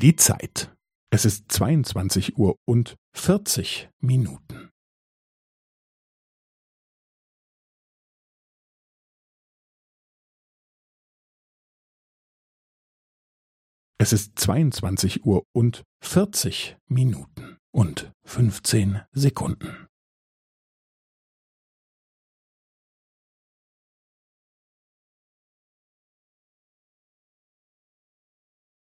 Die Zeit. Es ist 22 Uhr und 40 Minuten. Es ist 22 Uhr und 40 Minuten und 15 Sekunden.